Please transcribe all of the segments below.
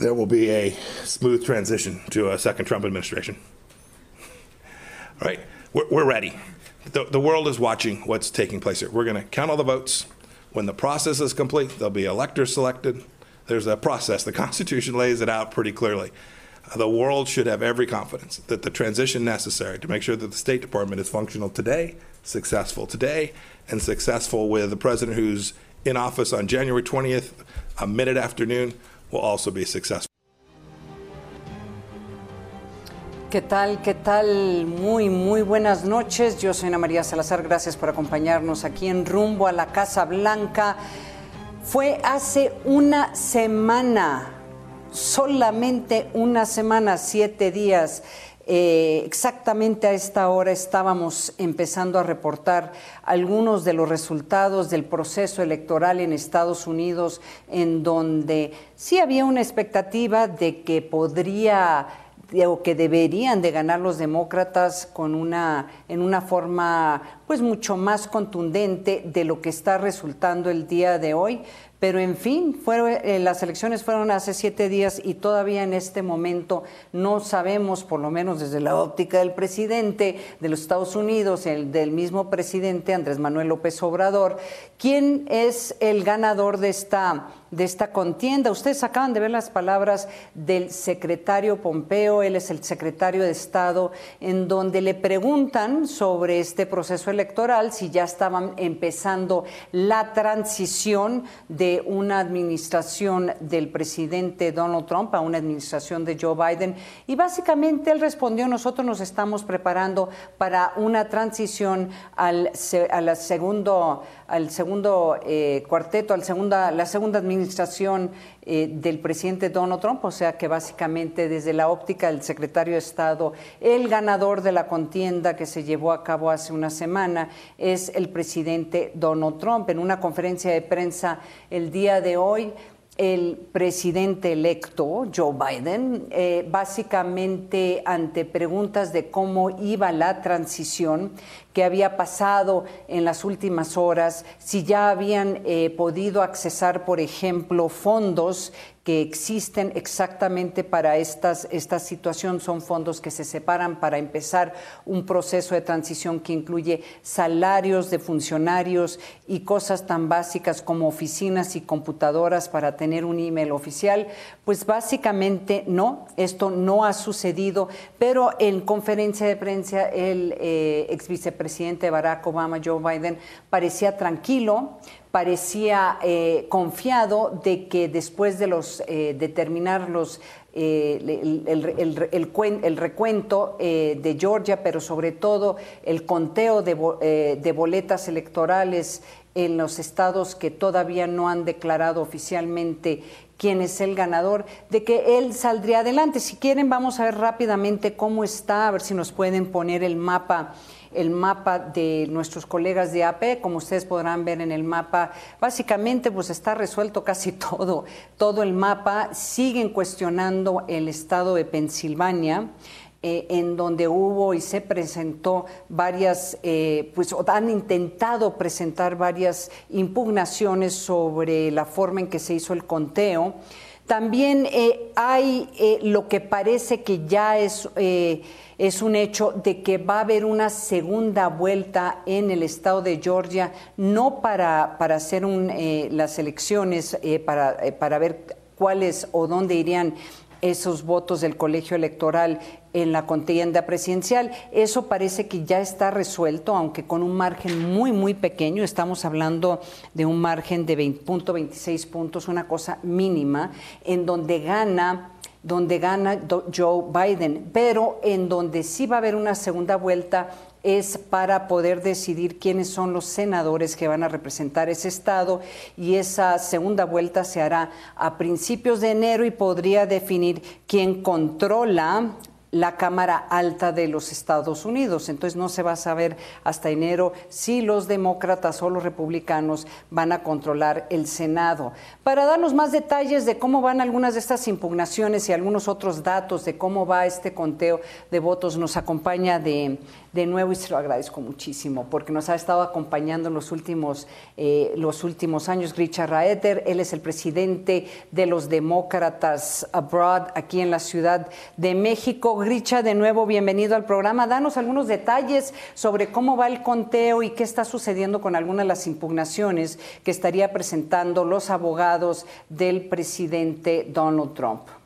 there will be a smooth transition to a second Trump administration. All right, we're, we're ready. The, the world is watching what's taking place here. We're going to count all the votes. When the process is complete, there'll be electors selected. There's a process. The Constitution lays it out pretty clearly. The world should have every confidence that the transition necessary to make sure that the State Department is functional today, successful today, and successful with the president who's in office on January 20th, a minute afternoon, will also be successful. ¿Qué tal? ¿Qué tal? Muy, muy buenas noches. Yo soy Ana María Salazar. Gracias por acompañarnos aquí en Rumbo a la Casa Blanca. Fue hace una semana, solamente una semana, siete días. Eh, exactamente a esta hora estábamos empezando a reportar algunos de los resultados del proceso electoral en Estados Unidos, en donde sí había una expectativa de que podría o que deberían de ganar los demócratas con una en una forma pues mucho más contundente de lo que está resultando el día de hoy pero en fin, fueron, eh, las elecciones fueron hace siete días y todavía en este momento no sabemos, por lo menos desde la óptica del presidente de los Estados Unidos, el del mismo presidente Andrés Manuel López Obrador, quién es el ganador de esta de esta contienda. Ustedes acaban de ver las palabras del secretario Pompeo, él es el secretario de Estado, en donde le preguntan sobre este proceso electoral, si ya estaban empezando la transición de una administración del presidente Donald Trump a una administración de Joe Biden. Y básicamente él respondió, nosotros nos estamos preparando para una transición al, a segundo al segundo eh, cuarteto, al segunda, la segunda administración eh, del presidente Donald Trump, o sea que básicamente desde la óptica del secretario de Estado, el ganador de la contienda que se llevó a cabo hace una semana es el presidente Donald Trump. En una conferencia de prensa el día de hoy, el presidente electo, Joe Biden, eh, básicamente ante preguntas de cómo iba la transición, qué había pasado en las últimas horas, si ya habían eh, podido accesar, por ejemplo, fondos existen exactamente para estas, esta situación. Son fondos que se separan para empezar un proceso de transición que incluye salarios de funcionarios y cosas tan básicas como oficinas y computadoras para tener un email oficial. Pues básicamente no, esto no ha sucedido, pero en conferencia de prensa el eh, ex vicepresidente Barack Obama, Joe Biden, parecía tranquilo, parecía eh, confiado de que después de los eh, terminar los eh, el, recuento de Georgia, pero sobre todo el conteo de, de, boletas electorales en los estados que todavía no han declarado oficialmente quién es el ganador, de que él saldría adelante. Si quieren, vamos a ver rápidamente cómo está, a ver si nos pueden poner el mapa el mapa de nuestros colegas de AP. Como ustedes podrán ver en el mapa, básicamente pues está resuelto casi todo, todo el mapa. Siguen cuestionando el estado de Pensilvania. Eh, en donde hubo y se presentó varias, eh, pues han intentado presentar varias impugnaciones sobre la forma en que se hizo el conteo. También eh, hay lo que parece que ya es es un hecho de que va a haber una segunda vuelta en el estado de Georgia, no para, para hacer un, las elecciones, para, para ver cuáles o dónde irían esos votos del colegio electoral en la contienda presidencial. Eso parece que ya está resuelto, aunque con un margen muy, muy pequeño. Estamos hablando de un margen de 20.26 puntos, una cosa mínima, en donde gana donde gana Joe Biden, pero en donde sí va a haber una segunda vuelta es para poder decidir quiénes son los senadores que van a representar ese estado y esa segunda vuelta se hará a principios de enero y podría definir quién controla la Cámara Alta de los Estados Unidos. Entonces no se va a saber hasta enero si los demócratas o los republicanos van a controlar el Senado. Para darnos más detalles de cómo van algunas de estas impugnaciones y algunos otros datos de cómo va este conteo de votos, nos acompaña de, de nuevo y se lo agradezco muchísimo porque nos ha estado acompañando en los últimos, eh, los últimos años. Richard Raeder, él es el presidente de los demócratas abroad aquí en la Ciudad de México. Gricha, de nuevo, bienvenido al programa. Danos algunos detalles sobre cómo va el conteo y qué está sucediendo con algunas de las impugnaciones que estaría presentando los abogados del presidente Donald Trump.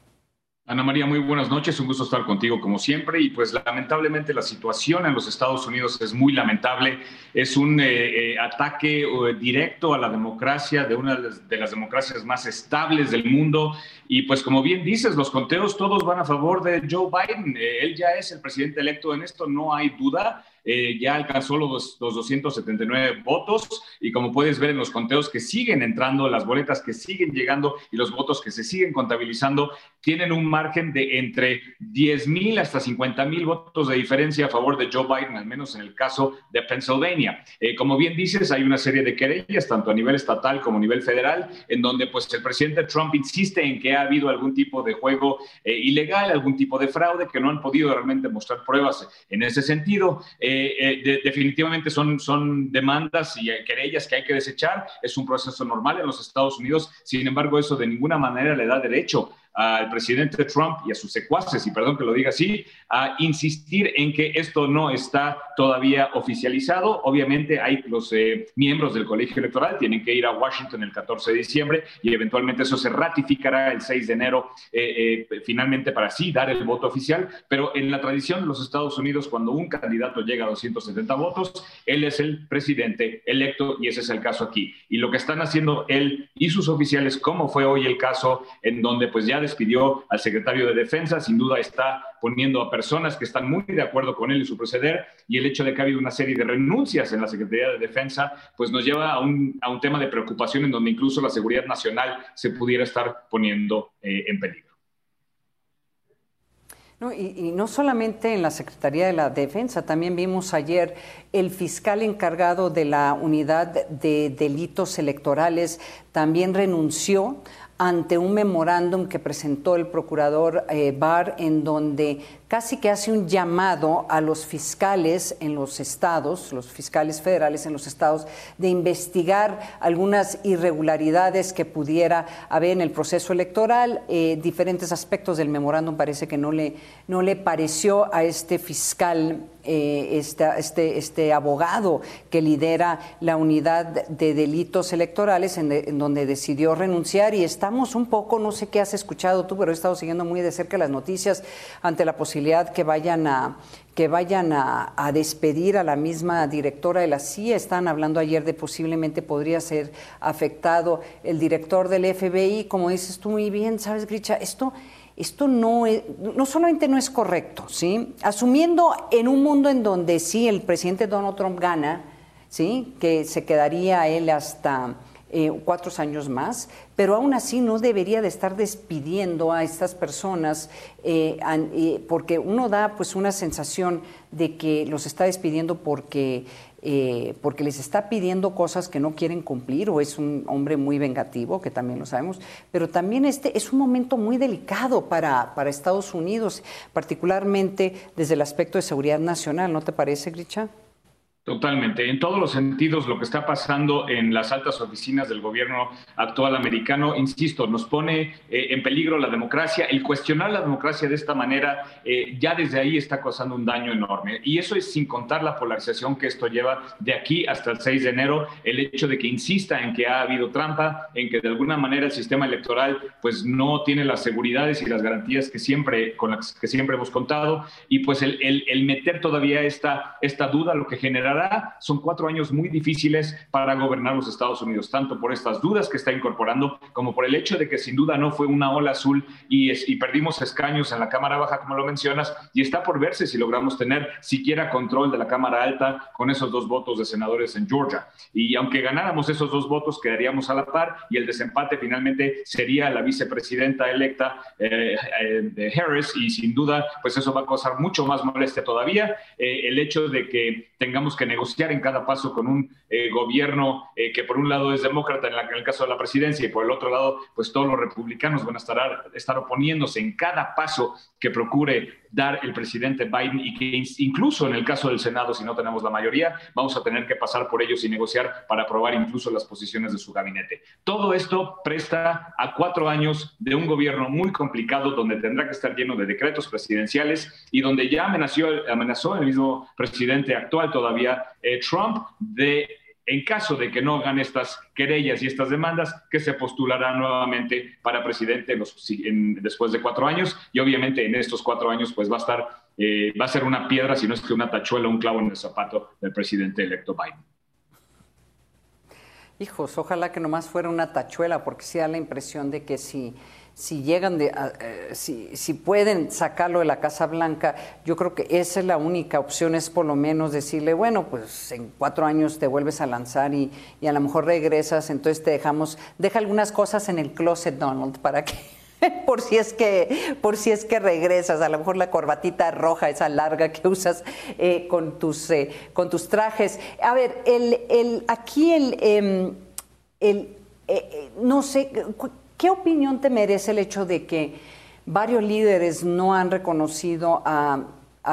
Ana María, muy buenas noches. Un gusto estar contigo como siempre. Y pues lamentablemente la situación en los Estados Unidos es muy lamentable. Es un eh, eh, ataque eh, directo a la democracia de una de las democracias más estables del mundo. Y pues como bien dices, los conteos todos van a favor de Joe Biden. él ya es el presidente electo en esto, no hay duda. Eh, ya alcanzó los, 279 votos y como puedes ver en los conteos que siguen entrando, las boletas que siguen llegando y los votos que se siguen contabilizando, tienen un margen de entre 10 mil hasta 50 mil votos de diferencia a favor de Joe Biden, al menos en el caso de Pennsylvania. Eh, como bien dices, hay una serie de querellas, tanto a nivel estatal como a nivel federal, en donde pues el presidente Trump insiste en que ha habido algún tipo de juego eh, ilegal, algún tipo de fraude, que no han podido realmente mostrar pruebas en ese sentido. Eh, eh, definitivamente son, son demandas y querellas que hay que desechar. Es un proceso normal en los Estados Unidos. Sin embargo, eso de ninguna manera le da derecho al presidente Trump y a sus secuaces, y perdón que lo diga así, a insistir en que esto no está todavía oficializado. Obviamente hay los eh, miembros del colegio electoral, tienen que ir a Washington el 14 de diciembre y eventualmente eso se ratificará el 6 de enero eh, eh, finalmente para así dar el voto oficial. Pero en la tradición de los Estados Unidos, cuando un candidato llega a 270 votos, él es el presidente electo y ese es el caso aquí. Y lo que están haciendo él y sus oficiales, como fue hoy el caso en donde pues ya despidió al secretario de Defensa, sin duda está poniendo a personas que están muy de acuerdo con él y su proceder, y el hecho de que ha habido una serie de renuncias en la Secretaría de Defensa, pues nos lleva a un, a un tema de preocupación en donde incluso la seguridad nacional se pudiera estar poniendo eh, en peligro. No, y, y, no solamente en la Secretaría de la Defensa, también vimos ayer el fiscal encargado de la unidad de delitos electorales también renunció ante un memorándum que presentó el procurador eh, Barr en donde casi que hace un llamado a los fiscales en los estados, los fiscales federales en los estados, de investigar algunas irregularidades que pudiera haber en el proceso electoral. Eh, diferentes aspectos del memorándum parece que no le, no le pareció a este fiscal eh, este, este, abogado que lidera la unidad de delitos electorales en, donde decidió renunciar y estamos un poco, no sé qué has escuchado tú, pero he estado siguiendo muy de cerca las noticias ante la posibilidad que vayan a que vayan a, a, despedir a la misma directora de la CIA. Están hablando ayer de posiblemente podría ser afectado el director del FBI. Como dices tú muy bien, sabes, Gricha, esto esto no, no solamente no es correcto, ¿sí? Asumiendo en un mundo en donde sí el presidente Donald Trump gana, ¿sí? Que se quedaría él hasta eh, cuatro años más, pero aún así no debería de estar despidiendo a estas personas eh, eh, porque uno da pues una sensación de que los está despidiendo porque eh, porque les está pidiendo cosas que no quieren cumplir o es un hombre muy vengativo, que también lo sabemos, pero también este es un momento muy delicado para, para Estados Unidos, particularmente desde el aspecto de seguridad nacional, ¿no te parece, Gricha? Totalmente. En todos los sentidos, lo que está pasando en las altas oficinas del gobierno actual americano, insisto, nos pone eh, en peligro la democracia. El cuestionar la democracia de esta manera eh, ya desde ahí está causando un daño enorme. Y eso es sin contar la polarización que esto lleva de aquí hasta el 6 de enero, el hecho de que insista en que ha habido trampa, en que de alguna manera el sistema electoral pues no tiene las seguridades y las garantías que siempre, con las que siempre hemos contado. Y pues el, el, el meter todavía esta, esta duda lo que genera Canadá, son cuatro años muy difíciles para gobernar los Estados Unidos, tanto por estas dudas que está incorporando como por el hecho de que sin duda no fue una ola azul y, y perdimos escaños en la Cámara Baja, como lo mencionas, y está por verse si logramos tener siquiera control de la Cámara Alta con esos dos votos de senadores en Georgia. Y aunque ganáramos esos dos votos, quedaríamos a la par y el desempate finalmente sería la vicepresidenta electa eh, eh, Harris y sin duda, pues eso va a causar mucho más molestia todavía. Eh, el hecho de que tengamos que negociar en cada paso con un gobierno que por un lado es demócrata en, el caso de la presidencia y por el otro lado, pues todos los republicanos van a estar, estar oponiéndose en cada paso que procure dar el presidente Biden y que incluso en el caso del Senado, si no tenemos la mayoría, vamos a tener que pasar por ellos y negociar para aprobar incluso las posiciones de su gabinete. Todo esto presta a cuatro años de un gobierno muy complicado donde tendrá que estar lleno de decretos presidenciales y donde ya amenazó, amenazó el mismo presidente actual todavía, eh, Trump, de en caso de que no hagan estas querellas y estas demandas, que se postulará nuevamente para presidente después de cuatro años. Y obviamente en estos cuatro años pues va a estar, eh, va a ser una piedra, si no es que una tachuela, un clavo en el zapato del presidente electo Biden. Hijos, ojalá que nomás fuera una tachuela, porque sí da la impresión de que si si llegan de, eh, si, si, pueden sacarlo de la Casa Blanca, yo creo que esa es la única opción, es por lo menos decirle, bueno, pues en cuatro años te vuelves a lanzar y, y a lo mejor regresas, entonces te dejamos, deja algunas cosas en el closet, Donald, para que por si es que por si es que regresas a lo mejor la corbatita roja esa larga que usas eh, con tus eh, con tus trajes a ver el, el aquí el, em, el no sé ¿Qué opinión te merece el hecho de que varios líderes no han reconocido a,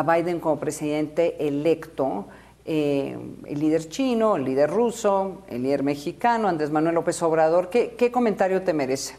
Biden como presidente electo? Eh, el líder chino, el líder ruso, el líder mexicano, Andrés Manuel López Obrador. ¿Qué, comentario te merece?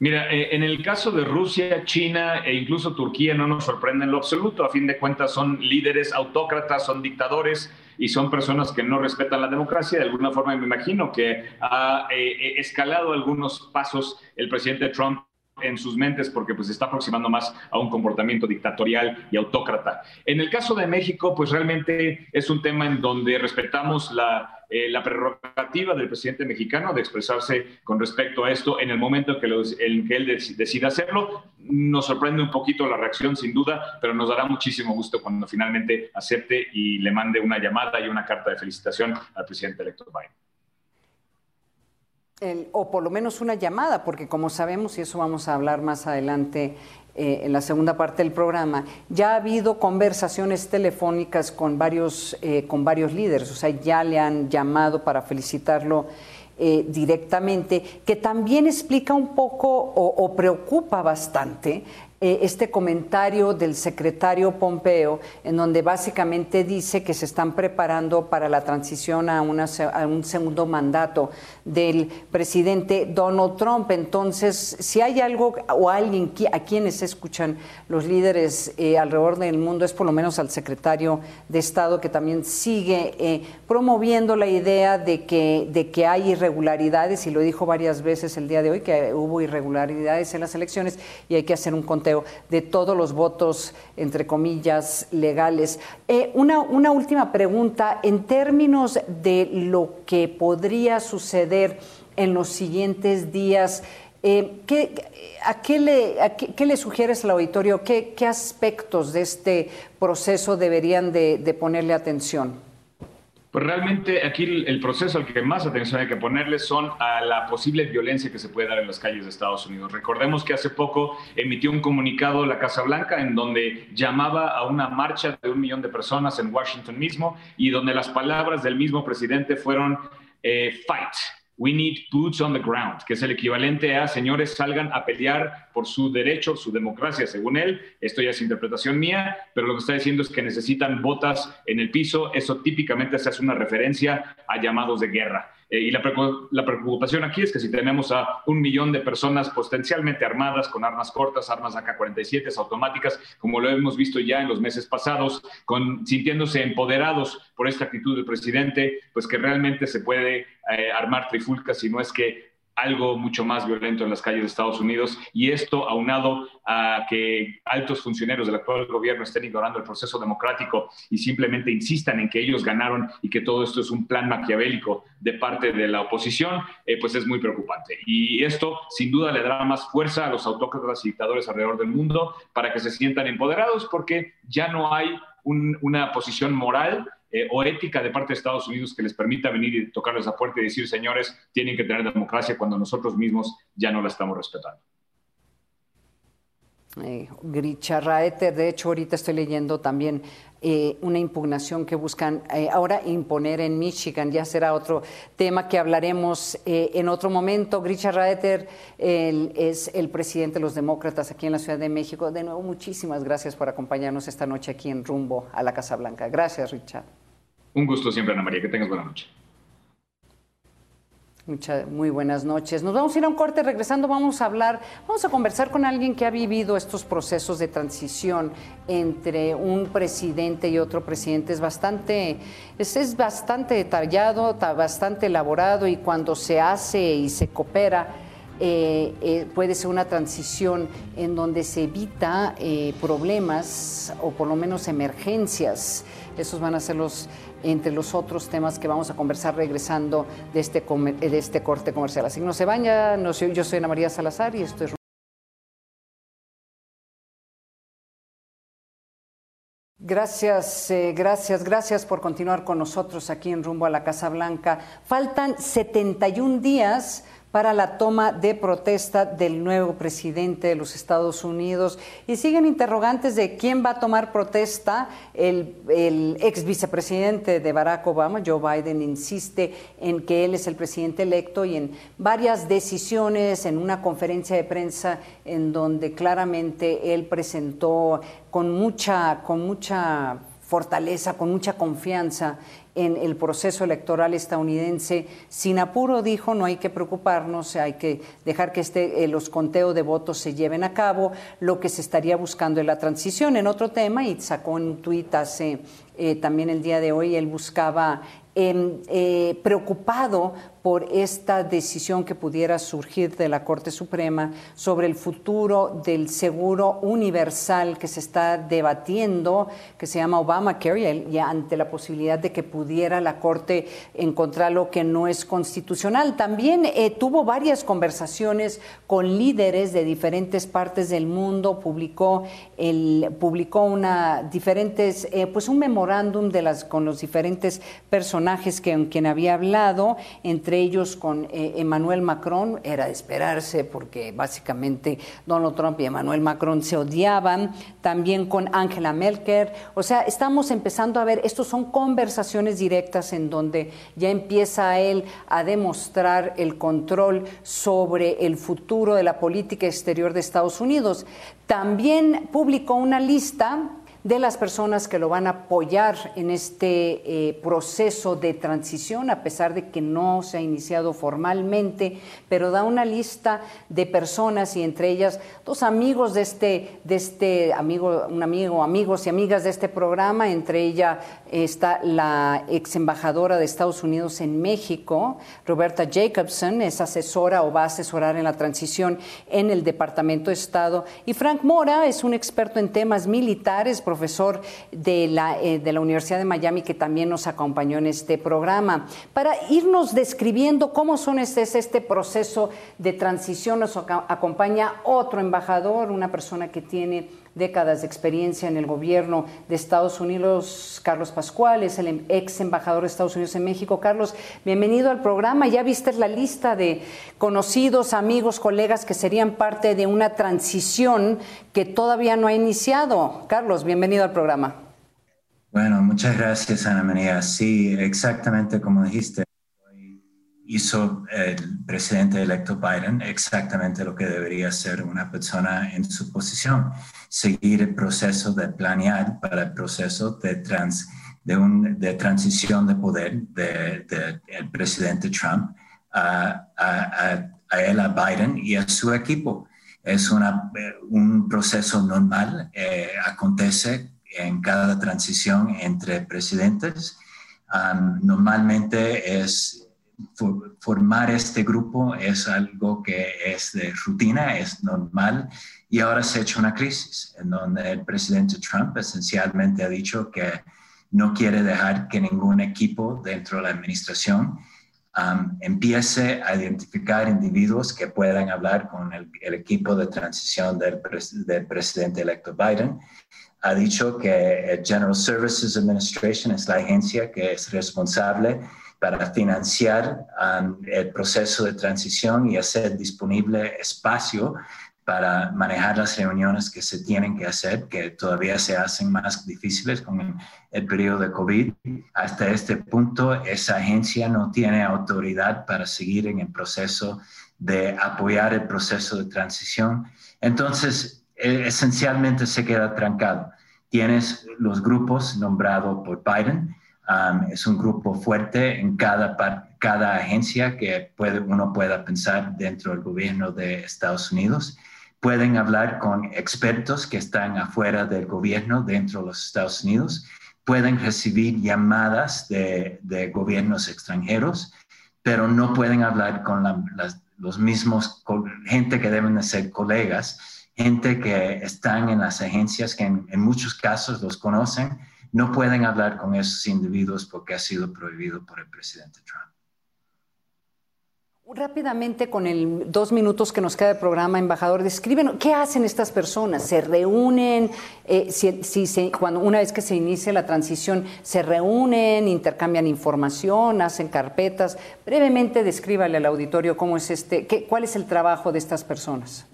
Mira, eh, en el caso de Rusia, China e incluso Turquía no nos sorprende en lo absoluto. A fin de cuentas son líderes autócratas, son dictadores y son personas que no respetan la democracia. De alguna forma me imagino que ha eh, eh, escalado algunos pasos el presidente Trump en sus mentes porque pues está aproximando más a un comportamiento dictatorial y autócrata. En el caso de México, pues realmente es un tema en donde respetamos la eh, la prerrogativa del presidente mexicano de expresarse con respecto a esto en el momento en que, que él decida hacerlo. Nos sorprende un poquito la reacción, sin duda, pero nos dará muchísimo gusto cuando finalmente acepte y le mande una llamada y una carta de felicitación al presidente electo Biden. O por lo menos una llamada, porque como sabemos, y eso vamos a hablar más adelante eh, en la segunda parte del programa, ya ha habido conversaciones telefónicas con varios, eh, con varios líderes, o sea, ya le han llamado para felicitarlo eh, directamente, que también explica un poco o preocupa bastante eh, este comentario del secretario Pompeo, en donde básicamente dice que se están preparando para la transición a, una, un segundo mandato del presidente Donald Trump. Entonces, si hay algo o alguien a quienes escuchan los líderes eh, alrededor del mundo, es por lo menos al secretario de Estado que también sigue eh, promoviendo la idea de que, de que hay irregularidades, y lo dijo varias veces el día de hoy, que hubo irregularidades en las elecciones y hay que hacer un de todos los votos, entre comillas, legales. Eh, una, una última pregunta, en términos de lo que podría suceder en los siguientes días, eh, ¿qué, a qué le, qué, le, sugieres al auditorio? ¿Qué, ¿Qué, aspectos de este proceso deberían de ponerle atención? Pues realmente aquí el, proceso al que más atención hay que ponerle son a la posible violencia que se puede dar en las calles de Estados Unidos. Recordemos que hace poco emitió un comunicado la Casa Blanca en donde llamaba a una marcha de un millón de personas en Washington mismo y donde las palabras del mismo presidente fueron eh, fight, We need boots on the ground, que es el equivalente a señores salgan a pelear por su derecho, su democracia, según él. Esto ya es interpretación mía, pero lo que está diciendo es que necesitan botas en el piso. Eso típicamente se hace una referencia a llamados de guerra. Eh, y la, preocupación aquí es que si tenemos a un millón de personas potencialmente armadas con armas cortas, armas AK-47 automáticas, como lo hemos visto ya en los meses pasados, sintiéndose empoderados por esta actitud del presidente, pues que realmente se puede eh, armar trifulcas si no es que algo mucho más violento en las calles de Estados Unidos y esto aunado a que altos funcionarios del actual gobierno estén ignorando el proceso democrático y simplemente insistan en que ellos ganaron y que todo esto es un plan maquiavélico de parte de la oposición, eh, pues es muy preocupante. Y esto sin duda le dará más fuerza a los autócratas y dictadores alrededor del mundo para que se sientan empoderados porque ya no hay una posición moral eh, o ética de parte de Estados Unidos que les permita venir y tocarles la puerta y decir, señores, tienen que tener democracia cuando nosotros mismos ya no la estamos respetando. Eh, Grisha Raeter, de hecho ahorita estoy leyendo también eh, una impugnación que buscan eh, ahora imponer en Michigan, ya será otro tema que hablaremos en otro momento. Grisha Raeter es el presidente de los demócratas aquí en la Ciudad de México. De nuevo, muchísimas gracias por acompañarnos esta noche aquí en Rumbo a la Casa Blanca. Gracias, Richard. Un gusto siempre, Ana María. Que tengas buena noche. Muchas, muy buenas noches. Nos vamos a ir a un corte. Regresando, vamos a hablar, vamos a conversar con alguien que ha vivido estos procesos de transición entre un presidente y otro presidente. Es bastante, es, es bastante detallado, bastante elaborado y cuando se hace y se coopera. Eh, eh, puede ser una transición en donde se evita eh, problemas o por lo menos emergencias. Esos van a ser los entre los otros temas que vamos a conversar regresando de este, de este corte comercial. Así que no se vaya, no yo soy Ana María Salazar y esto es... Gracias, eh, gracias, gracias por continuar con nosotros aquí en Rumbo a la Casa Blanca. Faltan 71 días para la toma de protesta del nuevo presidente de los Estados Unidos. Y siguen interrogantes de quién va a tomar protesta. El, ex vicepresidente de Barack Obama, Joe Biden, insiste en que él es el presidente electo y en varias decisiones, en una conferencia de prensa en donde claramente él presentó con mucha, con mucha fortaleza, con mucha confianza en el proceso electoral estadounidense. Sin apuro, dijo, no hay que preocuparnos, hay que dejar que este, eh, los conteos de votos se lleven a cabo. Lo que se estaría buscando es la transición. En otro tema, y sacó un tuit hace eh, también el día de hoy, él buscaba em, eh, preocupado por esta decisión que pudiera surgir de la Corte Suprema sobre el futuro del seguro universal que se está debatiendo, que se llama Obamacare, y ante la posibilidad de que pudiera la Corte encontrar lo que no es constitucional. También eh, tuvo varias conversaciones con líderes de diferentes partes del mundo, publicó, el, publicó una, diferentes, eh, pues un memorándum de las, con los diferentes personajes que, con quien había hablado, entre entre ellos con eh, Emmanuel Macron, era de esperarse porque básicamente Donald Trump y Emmanuel Macron se odiaban, también con Angela Merkel, o sea, estamos empezando a ver, estos son conversaciones directas en donde ya empieza él a demostrar el control sobre el futuro de la política exterior de Estados Unidos. También publicó una lista de las personas que lo van a apoyar en este eh, proceso de transición, a pesar de que no se ha iniciado formalmente, pero da una lista de personas y entre ellas dos amigos de este, de este amigo, un amigo, amigos y amigas de este programa, entre ella está la ex embajadora de Estados Unidos en México, Roberta Jacobson, es asesora o va a asesorar en la transición en el Departamento de Estado, y Frank Mora es un experto en temas militares, profesor de la, eh, de la Universidad de Miami, que también nos acompañó en este programa. Para irnos describiendo cómo son este, este proceso de transición, nos acompaña otro embajador, una persona que tiene décadas de experiencia en el gobierno de Estados Unidos, Carlos Pascual, es el ex embajador de Estados Unidos en México. Carlos, bienvenido al programa. Ya viste la lista de conocidos, amigos, colegas que serían parte de una transición que todavía no ha iniciado. Carlos, bienvenido al programa. Bueno, muchas gracias, Ana María. Sí, exactamente como dijiste hizo el presidente electo Biden exactamente lo que debería ser una persona en su posición, seguir el proceso de planear para el proceso de, trans, de, un, de transición de poder del de, el presidente Trump a, a, a, él, a Biden y a su equipo. Es una, un proceso normal, eh, acontece en cada transición entre presidentes. Normalmente es formar este grupo es algo que es de rutina, es normal, y ahora se ha hecho una crisis en donde el presidente Trump esencialmente ha dicho que no quiere dejar que ningún equipo dentro de la administración um, empiece a identificar individuos que puedan hablar con el, equipo de transición del, del presidente electo Biden. Ha dicho que el General Services Administration es la agencia que es responsable para financiar um, el proceso de transición y hacer disponible espacio para manejar las reuniones que se tienen que hacer, que todavía se hacen más difíciles con el, periodo de COVID. Hasta este punto, esa agencia no tiene autoridad para seguir en el proceso de apoyar el proceso de transición. Entonces, e, esencialmente se queda trancado. Tienes los grupos nombrados por Biden, Es un grupo fuerte en cada, cada agencia que puede, uno pueda pensar dentro del gobierno de Estados Unidos. Pueden hablar con expertos que están afuera del gobierno dentro de los Estados Unidos. Pueden recibir llamadas de, de gobiernos extranjeros, pero no pueden hablar con los mismos, gente que deben de ser colegas, gente que están en las agencias que en muchos casos los conocen no pueden hablar con esos individuos porque ha sido prohibido por el presidente Trump. Rápidamente, con el dos minutos que nos queda de programa, embajador, describen qué hacen estas personas. ¿Se reúnen? Eh, si, cuando una vez que se inicia la transición, se reúnen, intercambian información, hacen carpetas. Brevemente, descríbale al auditorio cómo es este, qué, cuál es el trabajo de estas personas.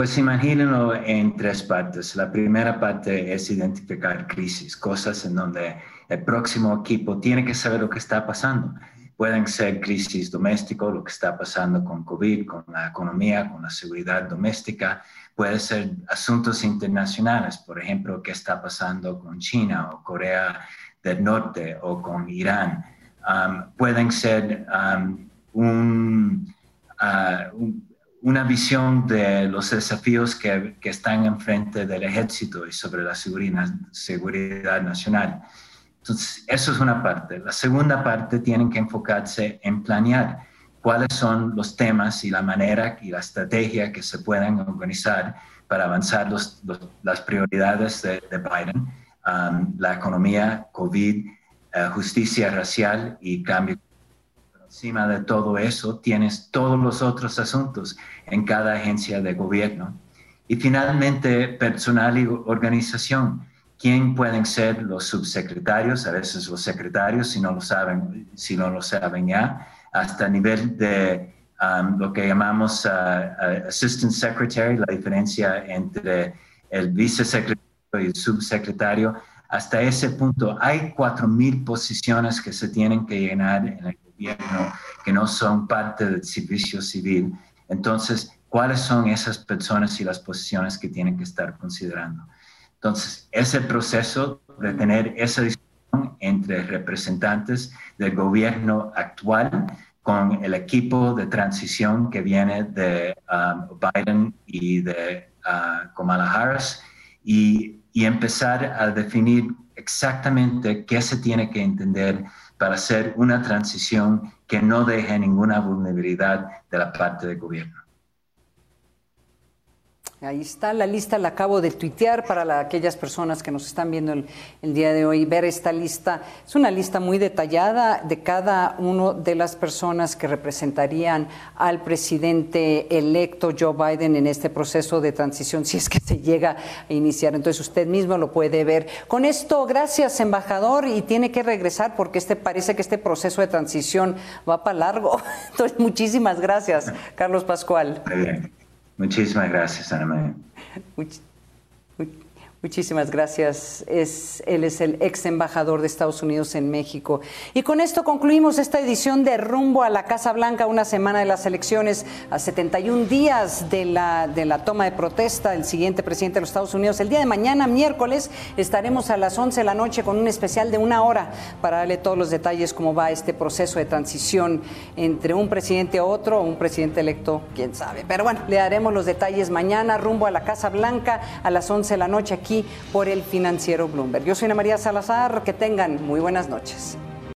Pues imagínenlo en tres partes. La primera parte es identificar crisis, cosas en donde el próximo equipo tiene que saber lo que está pasando. Pueden ser crisis domésticos, lo que está pasando con COVID, con la economía, con la seguridad doméstica. Puede ser asuntos internacionales, por ejemplo, qué está pasando con China o Corea del Norte o con Irán. Um, pueden ser um, un, uh, un una visión de los desafíos que, que, están enfrente del ejército y sobre la seguridad, seguridad nacional. Entonces, eso es una parte. La segunda parte tienen que enfocarse en planear cuáles son los temas y la manera y la estrategia que se pueden organizar para avanzar los, las prioridades de, Biden, um, la economía, COVID, uh, justicia racial y cambio encima de todo eso tienes todos los otros asuntos en cada agencia de gobierno. Y finalmente, personal y organización. ¿Quién pueden ser los subsecretarios? A veces los secretarios, si no lo saben, si no lo saben ya, hasta nivel de um, lo que llamamos uh, uh, assistant secretary, la diferencia entre el vicesecretario y el subsecretario. Hasta ese punto hay 4.000 posiciones que se tienen que llenar en el que no son parte del servicio civil. Entonces, ¿cuáles son esas personas y las posiciones que tienen que estar considerando? Entonces, es el proceso de tener esa discusión entre representantes del gobierno actual con el equipo de transición que viene de um, Biden y de uh, Kamala Harris y, y empezar a definir exactamente qué se tiene que entender para hacer una transición que no deje ninguna vulnerabilidad de la parte del gobierno. Ahí está la lista, la acabo de tuitear para aquellas personas que nos están viendo el, día de hoy. Ver esta lista, es una lista muy detallada de cada una de las personas que representarían al presidente electo Joe Biden en este proceso de transición, si es que se llega a iniciar. Entonces usted mismo lo puede ver. Con esto, gracias, embajador, y tiene que regresar porque este parece que este proceso de transición va para largo. Entonces, muchísimas gracias, Carlos Pascual. Muchísimas gracias, Ana María. Muchísimas gracias. Es, él es el ex embajador de Estados Unidos en México. Y con esto concluimos esta edición de Rumbo a la Casa Blanca, una semana de las elecciones, a 71 días de la, de la toma de protesta del siguiente presidente de los Estados Unidos. El día de mañana, miércoles, estaremos a las 11 de la noche con un especial de una hora para darle todos los detalles cómo va este proceso de transición entre un presidente a otro, un presidente electo, quién sabe. Pero bueno, le daremos los detalles mañana, rumbo a la Casa Blanca, a las 11 de la noche por el financiero Bloomberg. Yo soy Ana María Salazar, que tengan muy buenas noches.